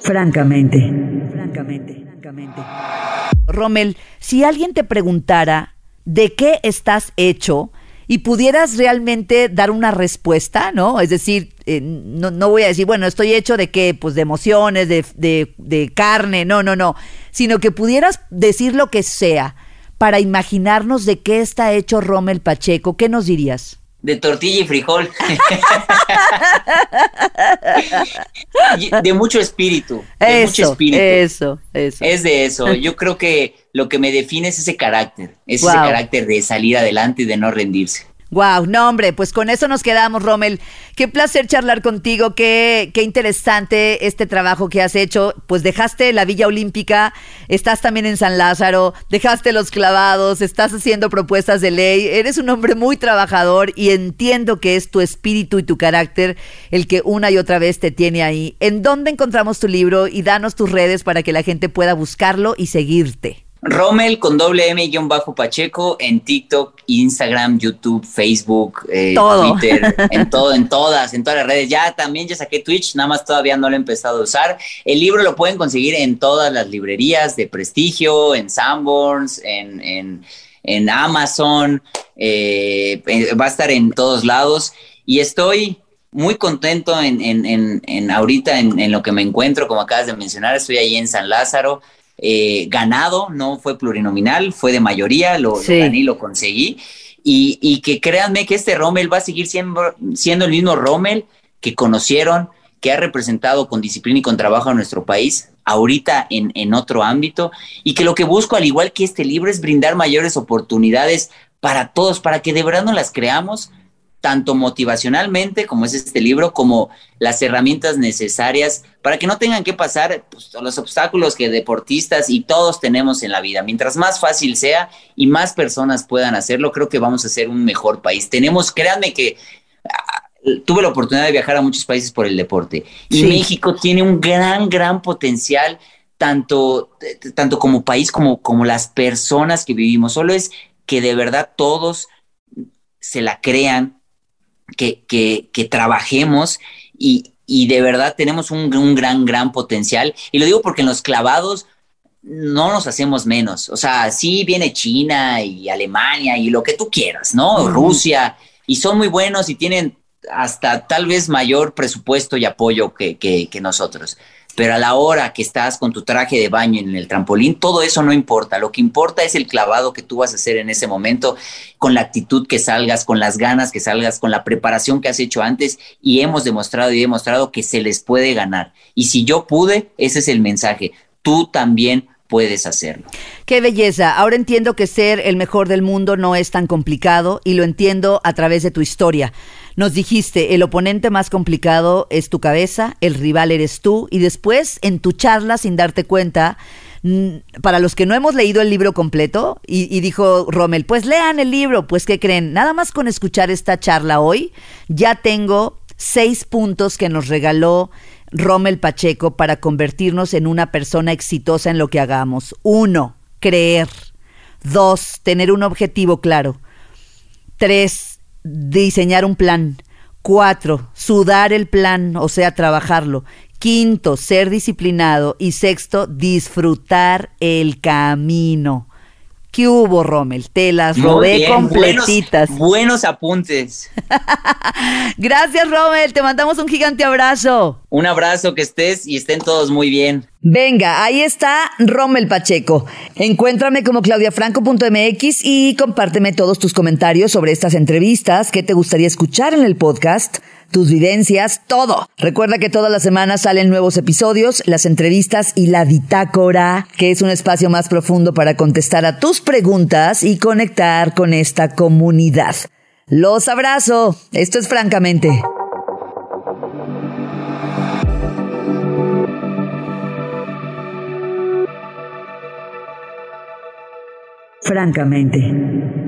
Francamente, francamente, francamente. Rommel, si alguien te preguntara de qué estás hecho y pudieras realmente dar una respuesta, ¿no? Es decir, eh, no, voy a decir, bueno, estoy hecho de qué, pues de emociones, de, de, de carne, no, no, no, sino que pudieras decir lo que sea para imaginarnos de qué está hecho Rommel Pacheco, ¿qué nos dirías? De tortilla y frijol. de mucho espíritu. De mucho espíritu. Eso, eso. Es de eso. Yo creo que lo que me define es ese carácter. Es ese carácter de salir adelante y de no rendirse. Wow, no hombre, pues con eso nos quedamos, Rommel. Qué placer charlar contigo, qué, qué interesante este trabajo que has hecho. Pues dejaste la Villa Olímpica, estás también en San Lázaro, dejaste los clavados, estás haciendo propuestas de ley. Eres un hombre muy trabajador y entiendo que es tu espíritu y tu carácter el que una y otra vez te tiene ahí. ¿En dónde encontramos tu libro? Y danos tus redes para que la gente pueda buscarlo y seguirte. Rommel con doble M bajo Pacheco en TikTok, Instagram, YouTube, Facebook, eh, Twitter, en todo, en todas, en todas las redes. Ya también ya saqué Twitch, nada más todavía no lo he empezado a usar. El libro lo pueden conseguir en todas las librerías de prestigio, en Sanborns, en, en, Amazon, eh, va a estar en todos lados. Y estoy muy contento en, en, en ahorita en, lo que me encuentro, como acabas de mencionar, estoy ahí en San Lázaro. Eh, ganado, no fue plurinominal, fue de mayoría, lo, gané y lo conseguí. Y, que créanme que este Rommel va a seguir siendo, siendo el mismo Rommel que conocieron, que ha representado con disciplina y con trabajo a nuestro país, ahorita en, en otro ámbito, y que lo que busco, al igual que este libro, es brindar mayores oportunidades para todos, para que de verdad no las creamos, tanto motivacionalmente, como es este libro, como las herramientas necesarias para que no tengan que pasar pues, los obstáculos que deportistas y todos tenemos en la vida. Mientras más fácil sea y más personas puedan hacerlo, creo que vamos a ser un mejor país. Tenemos, créanme que ah, tuve la oportunidad de viajar a muchos países por el deporte y México tiene un gran, gran potencial. Tanto, tanto como país como, como las personas que vivimos. Solo es que de verdad todos se la crean, que, que, trabajemos y, de verdad tenemos un, gran, gran potencial. Y lo digo porque en los clavados no nos hacemos menos. O sea, sí viene China y Alemania y lo que tú quieras, ¿no? Rusia, y son muy buenos y tienen hasta tal vez mayor presupuesto y apoyo que, que, que nosotros pero a la hora que estás con tu traje de baño en el trampolín, todo eso no importa. Lo que importa es el clavado que tú vas a hacer en ese momento, con la actitud que salgas, con las ganas que salgas, con la preparación que has hecho antes y hemos demostrado y demostrado que se les puede ganar. Y si yo pude, ese es el mensaje. Tú también puedes hacerlo. Qué belleza. Ahora entiendo que ser el mejor del mundo no es tan complicado y lo entiendo a través de tu historia. Nos dijiste, el oponente más complicado es tu cabeza, el rival eres tú, y después en tu charla, sin darte cuenta, para los que no hemos leído el libro completo, y, dijo Rommel, pues lean el libro, pues ¿qué creen? Nada más con escuchar esta charla hoy, ya tengo seis puntos que nos regaló Rommel Pacheco para convertirnos en una persona exitosa en lo que hagamos. Uno, creer. Dos, tener un objetivo claro. Tres, diseñar un plan. Cuatro, sudar el plan, o sea, trabajarlo. Quinto, ser disciplinado. Y sexto, disfrutar el camino. ¿Qué hubo, Rommel? Te las robé completitas. Buenos, apuntes. Gracias, Rommel. Te mandamos un gigante abrazo. Un abrazo, que estés y estén todos muy bien. Venga, ahí está Rommel Pacheco. Encuéntrame como claudiafranco.mx y compárteme todos tus comentarios sobre estas entrevistas, qué te gustaría escuchar en el podcast tus vivencias, todo. Recuerda que todas las semanas salen nuevos episodios, las entrevistas y la bitácora, que es un espacio más profundo para contestar a tus preguntas y conectar con esta comunidad. Los abrazo. Esto es francamente. francamente.